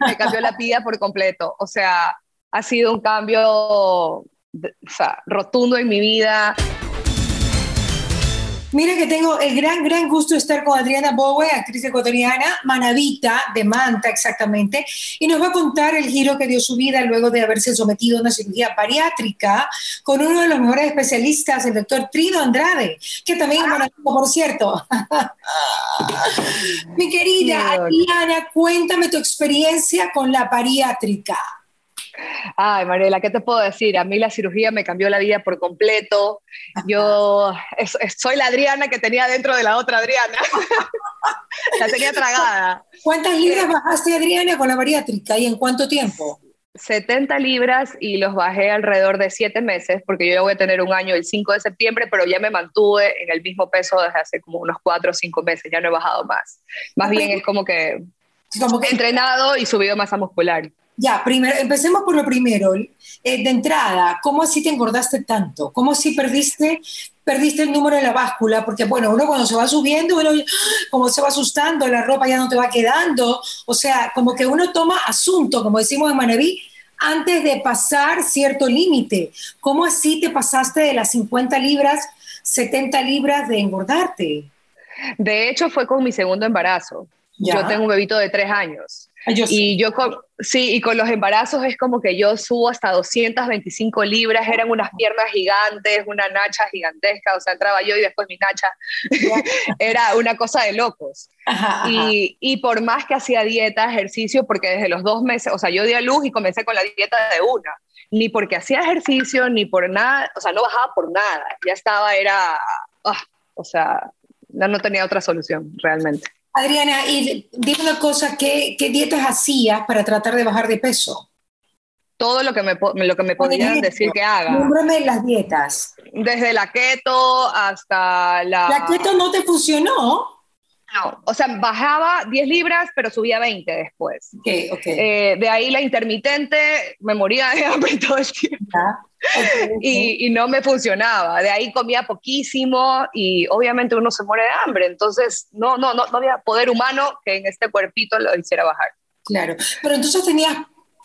me cambió la vida por completo. O sea, ha sido un cambio rotundo en mi vida. Mira que tengo el gran, gran gusto de estar con Adriana Bowe, actriz ecuatoriana, manavita, de Manta exactamente, y nos va a contar el giro que dio su vida luego de haberse sometido a una cirugía bariátrica con uno de los mejores especialistas, el doctor Trino Andrade, que también es manavita, por cierto. Mi querida Adriana, cuéntame tu experiencia con la bariátrica. Ay, Mariela, ¿qué te puedo decir? A mí la cirugía me cambió la vida por completo. Yo soy la Adriana que tenía dentro de la otra Adriana. la tenía tragada. ¿Cuántas libras bajaste, Adriana, con la bariátrica y en cuánto tiempo? 70 libras y los bajé alrededor de 7 meses, porque yo ya voy a tener un año el 5 de septiembre, pero ya me mantuve en el mismo peso desde hace como unos 4 o 5 meses, ya no he bajado más. Más bien es como que, como que entrenado y subido masa muscular. Ya, primero, empecemos por lo primero. Eh, de entrada, ¿cómo así te engordaste tanto? ¿Cómo así perdiste, perdiste el número de la báscula? Porque, bueno, uno cuando se va subiendo, uno como se va asustando, la ropa ya no te va quedando. O sea, como que uno toma asunto, como decimos en Manaví, antes de pasar cierto límite. ¿Cómo así te pasaste de las 50 libras, 70 libras de engordarte? De hecho, fue con mi segundo embarazo. Yo tengo un bebito de tres años. Ah, y yo con, sí, y con los embarazos es como que yo subo hasta 225 libras, eran unas piernas gigantes, una nacha gigantesca, o sea, entraba yo y después mi nacha, era una cosa de locos. Y, y, por más que hacía dieta, ejercicio, porque desde los dos meses, o sea, yo di a luz y comencé con la dieta de una, ni porque hacía ejercicio, ni por nada, o sea, no bajaba por nada, ya estaba, era, ah, o sea, no tenía otra solución realmente. Adriana, y dime una cosa, ¿qué, dietas hacías para tratar de bajar de peso? Todo lo que me, lo que me podían decir que haga. Nómbrame las dietas. Desde la keto hasta la... ¿La keto no te funcionó? No, o sea, bajaba 10 libras, pero subía 20 después. Okay, okay. Eh, de ahí la intermitente, me moría de hambre todo el tiempo. Y, y, no me funcionaba. De ahí comía poquísimo y obviamente uno se muere de hambre. Entonces, no, no, no, no había poder humano que en este cuerpito lo hiciera bajar. Claro, pero entonces tenías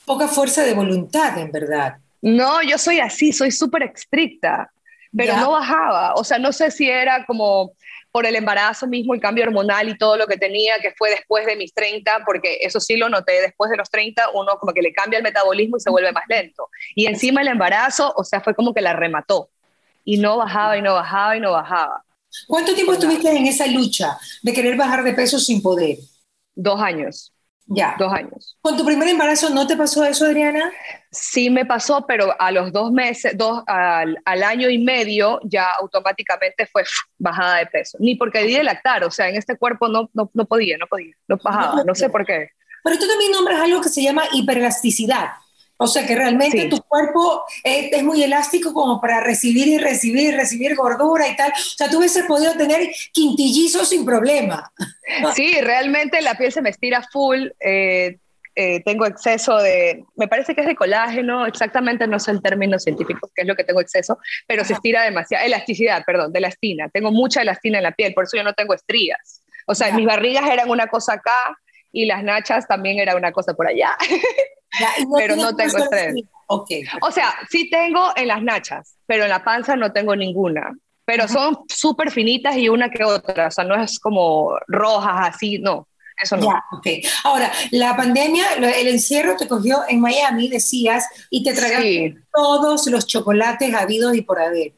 poca fuerza de voluntad, en verdad. No, yo soy así, soy súper estricta, pero no bajaba. O sea, no sé si era como por el embarazo mismo, el cambio hormonal y todo lo que tenía, que fue después de mis 30, porque eso sí lo noté, después de los 30 uno como que le cambia el metabolismo y se vuelve más lento. Y encima el embarazo, o sea, fue como que la remató. Y no bajaba y no bajaba y no bajaba. ¿Cuánto tiempo estuviste en esa lucha de querer bajar de peso sin poder? Dos años. Ya. Dos años. ¿Con tu primer embarazo no te pasó eso, Adriana? Sí me pasó, pero a los dos meses, dos, al, año y medio, ya automáticamente fue bajada de peso. Ni porque di de lactar, o sea, en este cuerpo no, no, no podía, no podía, no bajaba, no sé por qué. Pero tú también nombras algo que se llama hiperelasticidad. O sea que realmente tu cuerpo es, muy elástico como para recibir y recibir y recibir gordura y tal. O sea, tú hubieses podido tener quintillizos sin problema. Sí, realmente la piel se me estira full. Eh, eh, tengo exceso de, me parece que es de colágeno, exactamente no sé el término científico, que es lo que tengo exceso, pero se estira demasiado, elasticidad, perdón, de elastina. Tengo mucha elastina en la piel, por eso yo no tengo estrías. O sea, mis barrigas eran una cosa acá y las nachas también era una cosa por allá. pero no tengo estrés. Okay. O sea, sí tengo en las nachas, pero en la panza no tengo ninguna. Pero son súper finitas y una que otra, o sea, no es como rojas así, no. Eso no. Ya, okay. Ahora, la pandemia, el encierro te cogió en Miami, decías, y te tragaste todos los chocolates habidos y por haber.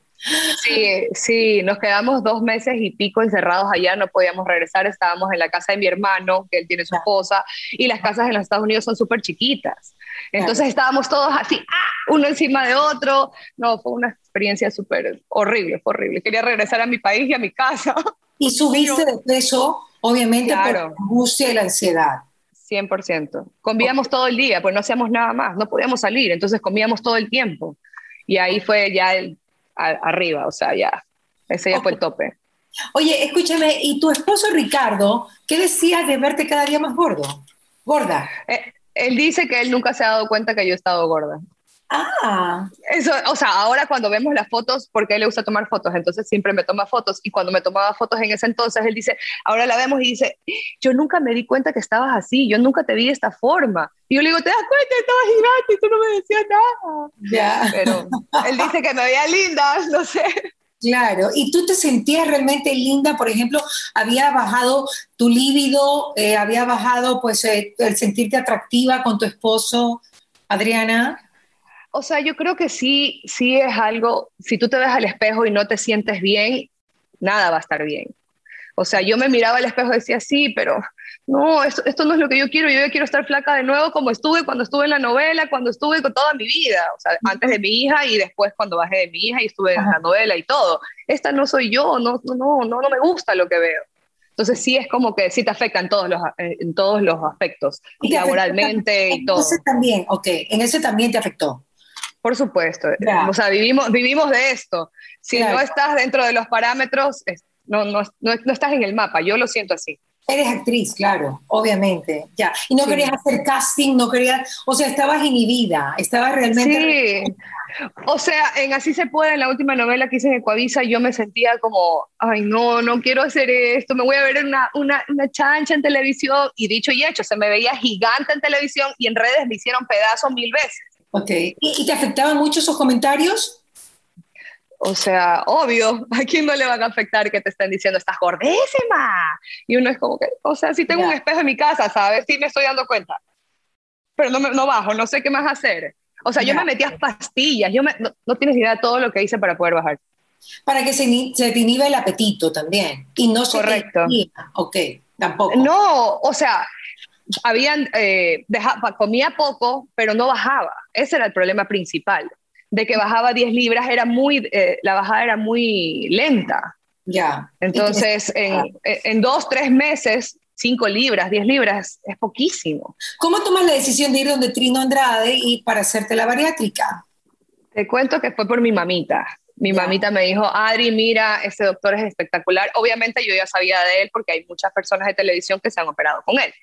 Sí, sí, nos quedamos dos meses y pico encerrados allá, no podíamos regresar, estábamos en la casa de mi hermano, que él tiene su esposa, y las casas en los Estados Unidos son súper chiquitas. Entonces estábamos todos así, ¡ah! uno encima de otro. No, fue una experiencia súper horrible, fue horrible. Quería regresar a mi país y a mi casa. Y subiste de peso, obviamente, por la angustia y la ansiedad. 100%. Comíamos todo el día, pues no hacíamos nada más, no podíamos salir, entonces comíamos todo el tiempo. Y ahí fue ya el arriba, o sea, ya, ese ya fue el tope. Oye, escúchame, ¿y tu esposo Ricardo, qué decía de verte cada día más gordo? Gorda. Eh, él dice que él nunca se ha dado cuenta que yo he estado gorda. Ah. Eso, o sea, ahora cuando vemos las fotos, porque él le gusta tomar fotos, entonces siempre me toma fotos. Y cuando me tomaba fotos en ese entonces, él dice, ahora la vemos y dice, yo nunca me di cuenta que estabas así, yo nunca te vi de esta forma. Y yo le digo, ¿te das cuenta? Estabas gigante y tú no me decías nada. Ya. Pero él dice que me veía linda, no sé. Claro, y tú te sentías realmente linda, por ejemplo, había bajado tu líbido, eh, había bajado pues eh, el sentirte atractiva con tu esposo, Adriana. O sea, yo creo que sí, sí es algo, si tú te ves al espejo y no te sientes bien, nada va a estar bien. O sea, yo me miraba al espejo y decía, sí, pero no, esto, esto, no es lo que yo quiero, yo quiero estar flaca de nuevo como estuve cuando estuve en la novela, cuando estuve con toda mi vida, o sea, antes de mi hija y después cuando bajé de mi hija y estuve en la novela y todo. Esta no soy yo, no, no, no, no, me gusta lo que veo. Entonces sí es como que sí te afecta en todos los, en todos los aspectos, y laboralmente y todo. En ese también, ok, en ese también te afectó. Por supuesto. O sea, vivimos, vivimos de esto. Si no estás dentro de los parámetros, no, no, no, estás en el mapa. Yo lo siento así. Eres actriz, claro, obviamente, ya. Y no querías hacer casting, no querías, o sea, estabas inhibida, estabas realmente... Sí, o sea, en Así se puede, en la última novela que hice en Ecuavisa, yo me sentía como, ay, no, no quiero hacer esto, me voy a ver en una, una, una chancha en televisión, y dicho y hecho, se me veía gigante en televisión y en redes me hicieron pedazos mil veces. Ok. ¿Y, te afectaban mucho esos comentarios? O sea, obvio, ¿a quién no le van a afectar que te estén diciendo estás gordísima? Y uno es como que, o sea, si tengo un espejo en mi casa, ¿sabes? Sí me estoy dando cuenta. Pero no, no bajo, no sé qué más hacer. O sea, yo me metía pastillas, yo me, no, tienes idea de todo lo que hice para poder bajar. Para que se, se te inhibe el apetito también. Y no se Correcto. Te ok, tampoco. No, o sea, habían, eh, comía poco, pero no bajaba. Ese era el problema principal. De que bajaba 10 libras, era muy, eh, la bajada era muy lenta. Ya. Entonces, en, en, dos, tres meses, 5 libras, 10 libras, es poquísimo. ¿Cómo tomas la decisión de ir donde Trino Andrade y para hacerte la bariátrica? Te cuento que fue por mi mamita. Mi mamita me dijo, Adri, mira, ese doctor es espectacular. Obviamente yo ya sabía de él porque hay muchas personas de televisión que se han operado con él.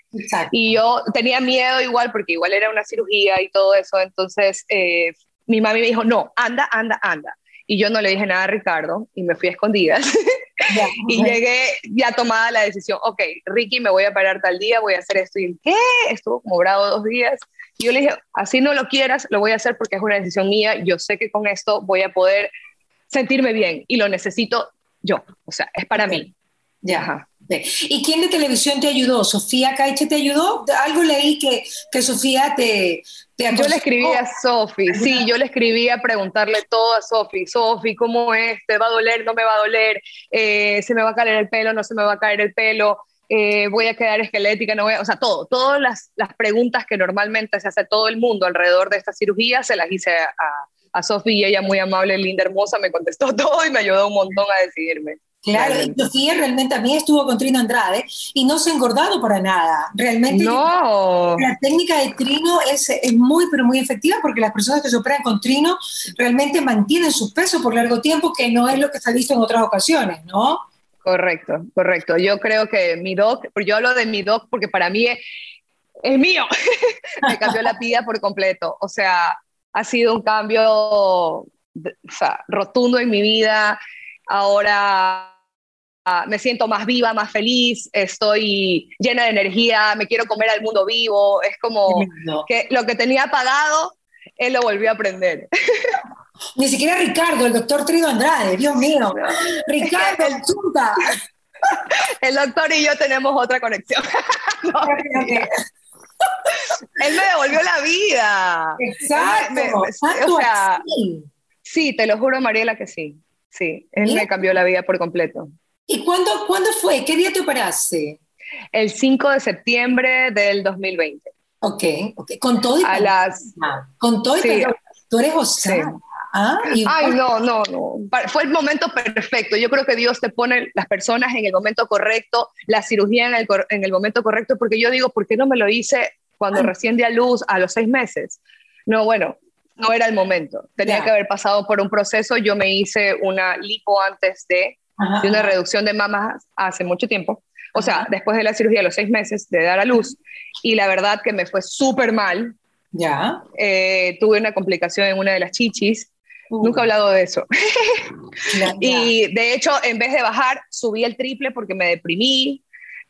Y yo tenía miedo igual porque igual era una cirugía y todo eso. Entonces eh, mi mami me dijo, no, anda, anda, anda. Y yo no le dije nada a Ricardo y me fui a escondidas. y llegué ya tomada la decisión, ok, Ricky, me voy a parar tal día, voy a hacer esto. ¿Y qué? Estuvo como bravo dos días. Y yo le dije, así no lo quieras, lo voy a hacer porque es una decisión mía. Yo sé que con esto voy a poder sentirme bien y lo necesito yo, o sea, es para mí. Ya. ¿Y quién de televisión te ayudó? ¿Sofía Caiche te ayudó? Algo leí que, que Sofía te, te Yo le escribí a Sofi, sí, yo le escribí a preguntarle todo a Sofi. Sofi, ¿cómo es? ¿Te va a doler? ¿No me va a doler? Eh, ¿Se me va a caer el pelo? ¿No se me va a caer el pelo? Eh, voy a quedar esquelética, no voy a, o sea, todo, todas las, las, preguntas que normalmente se hace todo el mundo alrededor de esta cirugía, se las hice a, a Sofía, ella muy amable, linda, hermosa, me contestó todo y me ayudó un montón a decidirme. Claro, y Sofía realmente también estuvo con Trino Andrade y no se ha engordado para nada. Realmente no. la técnica de Trino es, es, muy, pero muy efectiva porque las personas que se operan con Trino realmente mantienen su peso por largo tiempo, que no es lo que se ha visto en otras ocasiones, ¿no? Correcto, correcto. Yo creo que mi doc, yo hablo de mi doc porque para mí es, es mío, me cambió la vida por completo. O sea, ha sido un cambio rotundo en mi vida. Ahora ah, me siento más viva, más feliz, estoy llena de energía, me quiero comer al mundo vivo. Es como que lo que tenía apagado, él lo volvió a aprender. Ni siquiera Ricardo, el doctor Trino Andrade, Dios mío. Ricardo, el El doctor y yo tenemos otra conexión. Él me devolvió la vida. Exacto. o sea, sí, te lo juro, Mariela, que sí. Sí, él me cambió la vida por completo. ¿Y cuándo, cuándo fue? ¿Qué día te operaste? El 5 de septiembre del 2020. Ok, ok. Con todo y A las... Con todo y sí. Tú eres Osana. Ah, Ay, no, no, no. Fue el momento perfecto. Yo creo que Dios te pone las personas en el momento correcto, la cirugía en el, en el momento correcto, porque yo digo, ¿por qué no me lo hice cuando recién di a luz a los seis meses? No, bueno, no era el momento. Tenía que haber pasado por un proceso. Yo me hice una lipo antes de, de una reducción de mamas hace mucho tiempo. O sea, después de la cirugía, a los seis meses de dar a luz. Y la verdad que me fue súper mal Ya. Eh, tuve una complicación en una de las chichis. Uh. Nunca he hablado de eso. y de hecho, en vez de bajar, subí el triple porque me deprimí.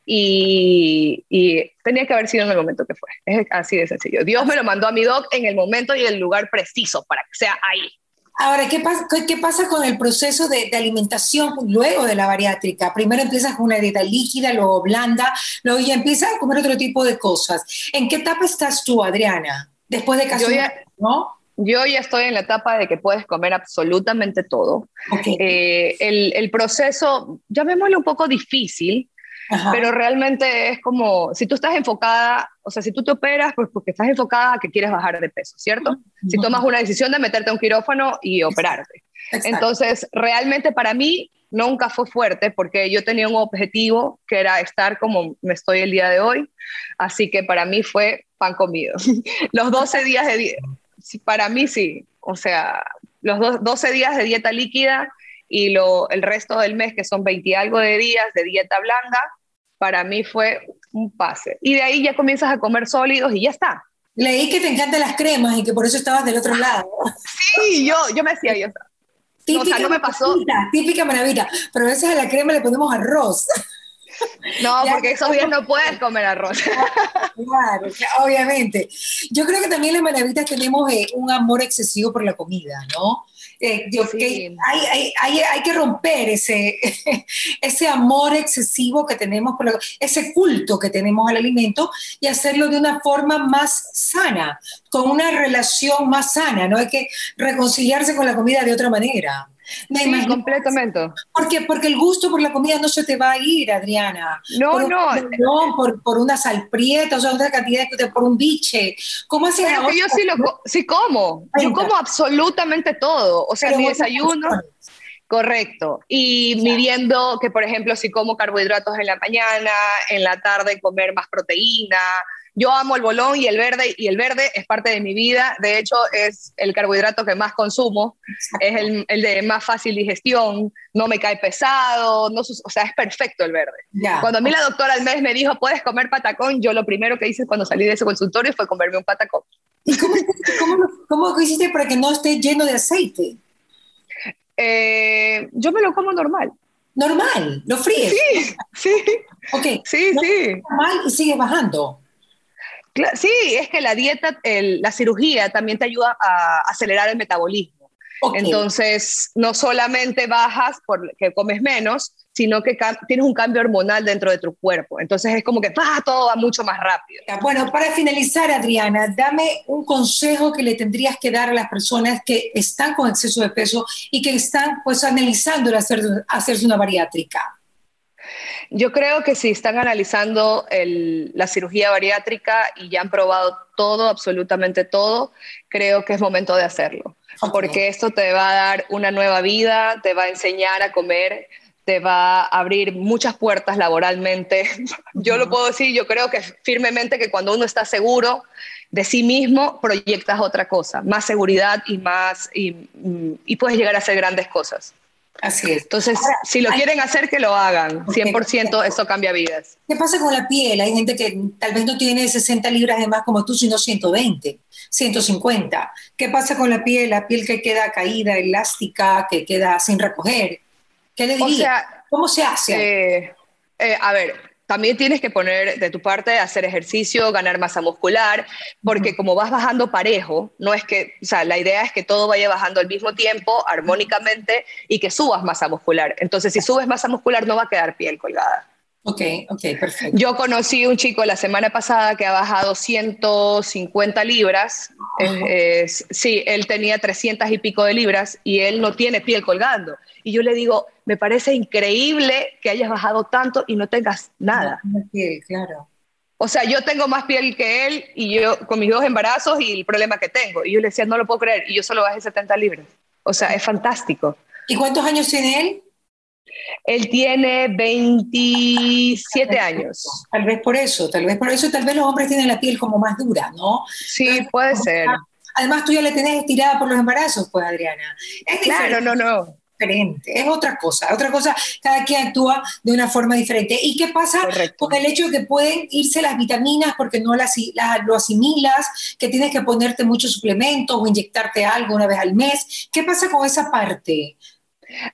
Y, y, tenía que haber sido en el momento que fue. Es así de sencillo. Dios me lo mandó a mi doc en el momento y el lugar preciso para que sea ahí. Ahora, ¿qué pasa, qué pasa con el proceso de, alimentación luego de la bariátrica? Primero empiezas con una dieta líquida, luego blanda, luego ya empiezas a comer otro tipo de cosas. ¿En qué etapa estás tú, Adriana? Después de casi yo ya, ¿no? Yo ya estoy en la etapa de que puedes comer absolutamente todo. Eh, el, el, proceso, llamémoslo un poco difícil, pero realmente es como, si tú estás enfocada, o sea, si tú te operas, pues porque estás enfocada a que quieres bajar de peso, ¿cierto? Si tomas una decisión de meterte a un quirófano y operarte. Entonces, realmente para mí nunca fue fuerte porque yo tenía un objetivo que era estar como me estoy el día de hoy, así que para mí fue pan comido. los 12 días de dieta, para mí sí, o sea, los 12 días de dieta líquida y lo, el resto del mes, que son 20 y algo de días de dieta blanda, para mí fue un pase. Y de ahí ya comienzas a comer sólidos y ya está. Leí que te encantan las cremas y que por eso estabas del otro lado. Sí, yo, yo me decía, yo, típica o sea, no me pasó. Típica maravilla, pero a veces a la crema le ponemos arroz. No, porque esos días no puedes comer arroz. Claro, obviamente. Yo creo que también las maravitas tenemos eh, un amor excesivo por la comida, ¿no? Eh, que hay, hay, hay, que romper ese, ese amor excesivo que tenemos, por ese culto que tenemos al alimento y hacerlo de una forma más sana, con una relación más sana, no hay que reconciliarse con la comida de otra manera. sí, completamente. Porque, porque el gusto por la comida no se te va a ir, Adriana. No, por no. no por, por, una salprieta, o sea, otra cantidad de, por un biche. ¿Cómo haces Pero yo sí, lo, sí como. Yo como absolutamente todo. O sea, mi desayuno. Correcto. Y midiendo que, por ejemplo, si como carbohidratos en la mañana, en la tarde comer más proteína, yo amo el bolón y el verde, y el verde es parte de mi vida. De hecho, es el carbohidrato que más consumo, es el, el, de más fácil digestión, no me cae pesado, no, o sea, es perfecto el verde. Cuando a mí la doctora al mes me dijo, puedes comer patacón, yo lo primero que hice cuando salí de ese consultorio fue comerme un patacón. ¿Y cómo, cómo, cómo hiciste para que no esté lleno de aceite? Eh, yo me lo como normal. Normal, lo fríes. Sí, sí. Ok. Sí, sí. Normal y sigue bajando. Sí, es que la dieta, la cirugía también te ayuda a acelerar el metabolismo. Entonces, no solamente bajas porque comes menos, sino que tienes un cambio hormonal dentro de tu cuerpo. Entonces es como que ¡pah! todo va mucho más rápido. Bueno, para finalizar, Adriana, dame un consejo que le tendrías que dar a las personas que están con exceso de peso y que están pues analizando hacer, hacerse una bariátrica. Yo creo que si están analizando la cirugía bariátrica y ya han probado todo, absolutamente todo, creo que es momento de hacerlo. Porque esto te va a dar una nueva vida, te va a enseñar a comer, te va a abrir muchas puertas laboralmente. Yo lo puedo decir, yo creo que firmemente que cuando uno está seguro de sí mismo, proyectas otra cosa, más seguridad y más, y, y puedes llegar a hacer grandes cosas. Así es. Entonces, si lo quieren hacer, que lo hagan. 100% eso cambia vidas. ¿Qué pasa con la piel? Hay gente que tal vez no tiene 60 libras de más como tú, sino 120, 150. ¿Qué pasa con la piel? La piel que queda caída, elástica, que queda sin recoger. ¿Qué le diría? ¿Cómo se hace? Eh, eh, a ver, también tienes que poner de tu parte hacer ejercicio, ganar masa muscular, porque como vas bajando parejo, no es que, o sea, la idea es que todo vaya bajando al mismo tiempo, armónicamente, y que subas masa muscular. Entonces, si subes masa muscular, no va a quedar piel colgada. Ok, ok, perfecto. Yo conocí un chico la semana pasada que ha bajado 150 libras. sí, él tenía 300 y pico de libras y él no tiene piel colgando. Y yo le digo, me parece increíble que hayas bajado tanto y no tengas nada. piel, claro. O sea, yo tengo más piel que él y yo con mis dos embarazos y el problema que tengo. Y yo le decía, no lo puedo creer. Y yo solo bajé 70 libras. O sea, es fantástico. ¿Y cuántos años tiene él? Él tiene 27 años. Tal vez por eso, tal vez por eso, tal vez los hombres tienen la piel como más dura, ¿no? Sí, puede ser. Además, tú ya le tenés estirada por los embarazos, pues, Adriana. claro, no, no. diferente, es otra cosa, otra cosa, cada quien actúa de una forma diferente. ¿Y qué pasa con el hecho de que pueden irse las vitaminas porque no las, lo asimilas, que tienes que ponerte muchos suplementos o inyectarte algo una vez al mes? ¿Qué pasa con esa parte?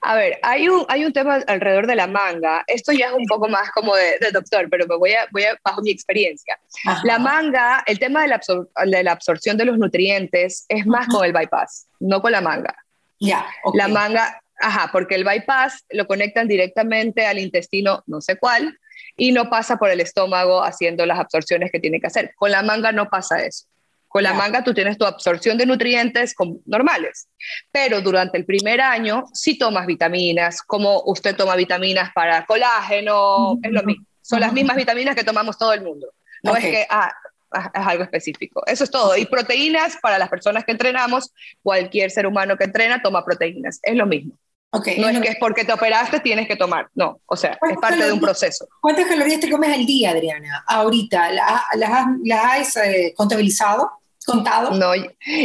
A ver, hay un, hay un tema alrededor de la manga. Esto ya es un poco más como de, doctor, pero me voy a, voy a, bajo mi experiencia. La manga, el tema de la, de la, absorción de los nutrientes es más con el bypass, no con la manga. Ya. La manga, ajá, porque el bypass lo conectan directamente al intestino, no sé cuál, y no pasa por el estómago haciendo las absorciones que tiene que hacer. Con la manga no pasa eso. Con la manga tú tienes tu absorción de nutrientes normales, pero durante el primer año sí tomas vitaminas, como usted toma vitaminas para colágeno, es lo mismo. Son las mismas vitaminas que tomamos todo el mundo. No es que ah, ah, es algo específico. Eso es todo. Y proteínas para las personas que entrenamos, cualquier ser humano que entrena toma proteínas. Es lo mismo. Okay, no es, que es porque te operaste tienes que tomar, no, o sea, es parte de un proceso. ¿Cuántas calorías te comes al día, Adriana? Ahorita, ¿las has eh, contabilizado? contado? No,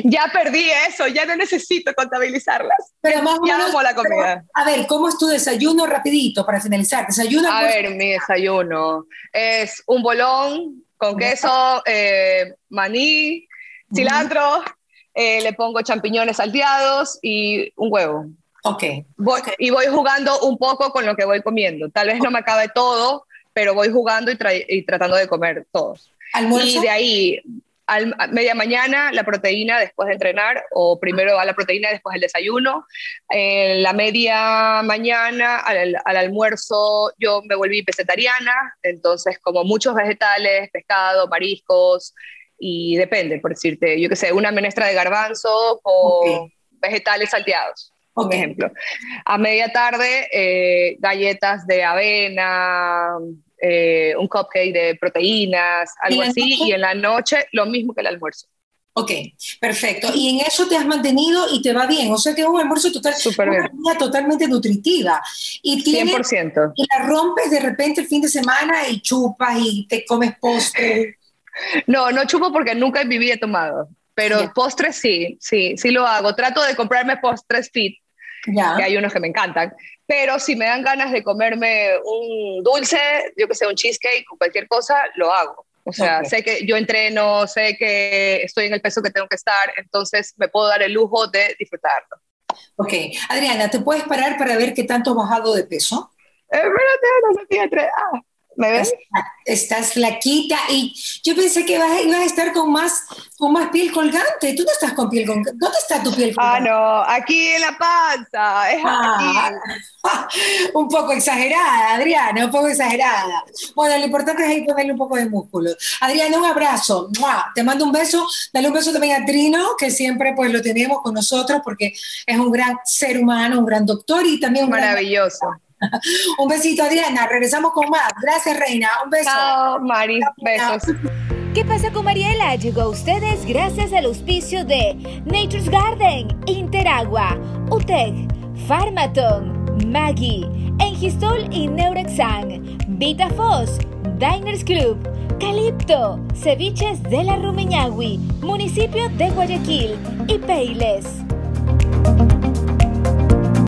ya perdí eso, ya no necesito contabilizarlas. Pero más ya amo la comida. a ver, ¿cómo es tu desayuno rapidito para finalizar? ¿Desayuno? A ver, mi desayuno es un bolón con queso, eh, maní, cilantro, eh, le pongo champiñones salteados y un huevo. Ok. Y voy jugando un poco con lo que voy comiendo. Tal vez no me acabe todo, pero voy jugando y, y tratando de comer todos. ¿Almuerzo? Y de ahí al, media mañana la proteína después de entrenar, o primero va la proteína después el desayuno. En la media mañana, al, almuerzo, yo me volví vegetariana, entonces como muchos vegetales, pescado, mariscos, y depende, por decirte, yo qué sé, una menestra de garbanzo o vegetales salteados. Por ejemplo. A media tarde, eh, galletas de avena, eh, un cupcake de proteínas, algo así, y en la noche lo mismo que el almuerzo. Ok, perfecto. Y en eso te has mantenido y te va bien. O sea que es un almuerzo total, una totalmente nutritiva. Y 100%. Y la rompes de repente el fin de semana y chupas y te comes postre. No, no chupo porque nunca en mi vida he tomado. Pero postres sí, sí, sí lo hago. Trato de comprarme postres fit, ya. que hay unos que me encantan pero si me dan ganas de comerme un dulce, yo que sé, un cheesecake o cualquier cosa, lo hago. O sea, sé que yo entreno, sé que estoy en el peso que tengo que estar, entonces me puedo dar el lujo de disfrutarlo. Ok. Adriana, ¿te puedes parar para ver qué tanto has bajado de peso? Eh, espérate, no Ah, ¿Me ves? Estás flaquita y yo pensé que ibas, a estar con más, con más piel colgante. Tú no estás con piel colgante. ¿Dónde está tu piel colgante? Ah, no, aquí en la panza. Es ah, un poco exagerada, Adriana, un poco exagerada. Bueno, lo importante es ahí ponerle un poco de músculo. Adriana, un abrazo. Te mando un beso. Dale un beso también a Trino, que siempre pues lo tenemos con nosotros porque es un gran ser humano, un gran doctor y también un Maravilloso. Un besito, Adriana. Regresamos con más. Gracias, Reina. Un beso. Chao, Mari. Besos. ¿Qué pasa con Mariela? Llegó a ustedes gracias al auspicio de Nature's Garden, Interagua, UTEC, Pharmaton, Maggie, Engistol y Neurexan, VitaFos, Diners Club, Calipto, Ceviches de la Rumiñahui, Municipio de Guayaquil y Peiles.